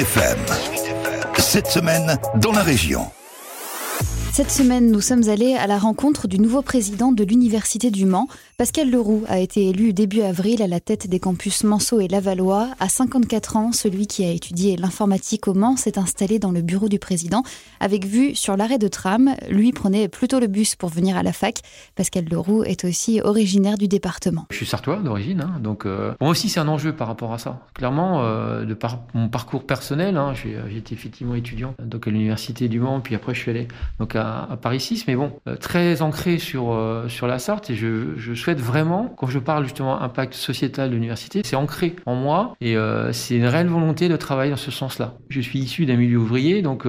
FM. Cette semaine, dans la région. Cette semaine, nous sommes allés à la rencontre du nouveau président de l'Université du Mans. Pascal Leroux a été élu début avril à la tête des campus Manceau et Lavallois. À 54 ans, celui qui a étudié l'informatique au Mans s'est installé dans le bureau du président avec vue sur l'arrêt de tram. Lui prenait plutôt le bus pour venir à la fac. Pascal Leroux est aussi originaire du département. Je suis sartois d'origine, hein, donc euh, moi aussi c'est un enjeu par rapport à ça. Clairement, euh, de par mon parcours personnel, hein, j'ai été effectivement étudiant donc à l'Université du Mans, puis après je suis allé donc à à, Paris 6, mais bon, euh, très ancré sur, euh, sur la Sarthe. Et je, souhaite vraiment, quand je parle justement impact sociétal de l'université, c'est ancré en moi et euh, c'est une réelle volonté de travailler dans ce sens-là. Je suis issu d'un milieu ouvrier, donc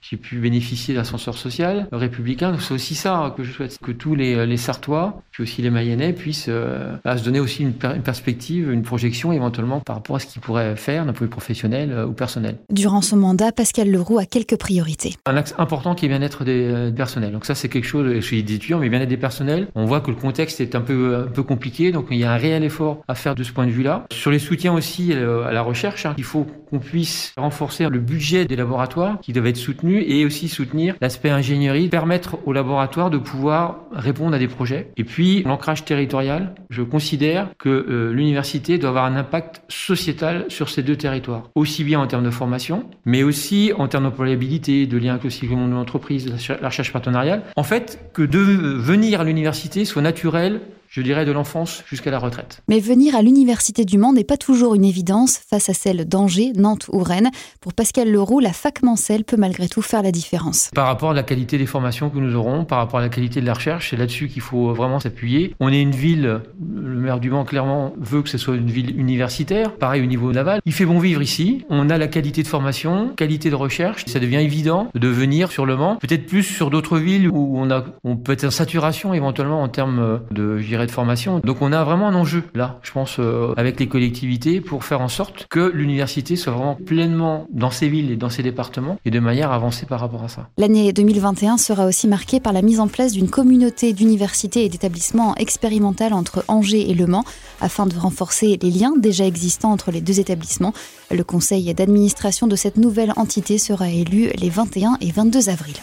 j'ai pu bénéficier d'ascenseur social républicain. C'est aussi ça que je souhaite, que tous les, les Sartois, puis aussi les Mayennais, puissent se donner aussi une, une, perspective, une projection éventuellement par rapport à ce qu'ils pourraient faire d'un point de vue professionnel ou personnel. Durant son mandat, Pascal Leroux a quelques priorités. Un axe important qui est bien-être des, euh, personnel. Donc ça, c'est quelque chose chez les étudiants, mais bien-être des personnels. On voit que le contexte est un peu, un peu compliqué, donc il y a un réel effort à faire de ce point de vue-là. Sur les soutiens aussi euh, à la recherche, hein, il faut qu'on puisse renforcer le budget des laboratoires qui doivent être soutenus et aussi soutenir l'aspect ingénierie, permettre aux laboratoires de pouvoir répondre à des projets. Et puis, l'ancrage territorial, je considère que euh, l'université doit avoir un impact sociétal sur ces deux territoires, aussi bien en termes de formation, mais aussi en termes d'employabilité, de lien avec le monde de l'entreprise, la recherche partenariale. En fait, que de venir à l'université soit naturel je dirais, de l'enfance jusqu'à la retraite. Mais venir à l'Université du Mans n'est pas toujours une évidence face à celle d'Angers, Nantes ou Rennes. Pour Pascal Leroux, la fac Mancel peut malgré tout faire la différence. Par rapport à la qualité des formations que nous aurons, par rapport à la qualité de la recherche, c'est là-dessus qu'il faut vraiment s'appuyer. On est une ville, le maire du Mans clairement veut que ce soit une ville universitaire, pareil au niveau naval. Il fait bon vivre ici, on a la qualité de formation, qualité de recherche, ça devient évident de venir sur le Mans, peut-être plus sur d'autres villes où on, a, on peut être en saturation éventuellement en termes de, de formation. Donc on a vraiment un enjeu là, je pense, euh, avec les collectivités pour faire en sorte que l'université soit vraiment pleinement dans ces villes et dans ces départements et de manière avancée par rapport à ça. L'année 2021 sera aussi marquée par la mise en place d'une communauté d'universités et d'établissements expérimentales entre Angers et Le Mans afin de renforcer les liens déjà existants entre les deux établissements. Le conseil d'administration de cette nouvelle entité sera élu les 21 et 22 avril.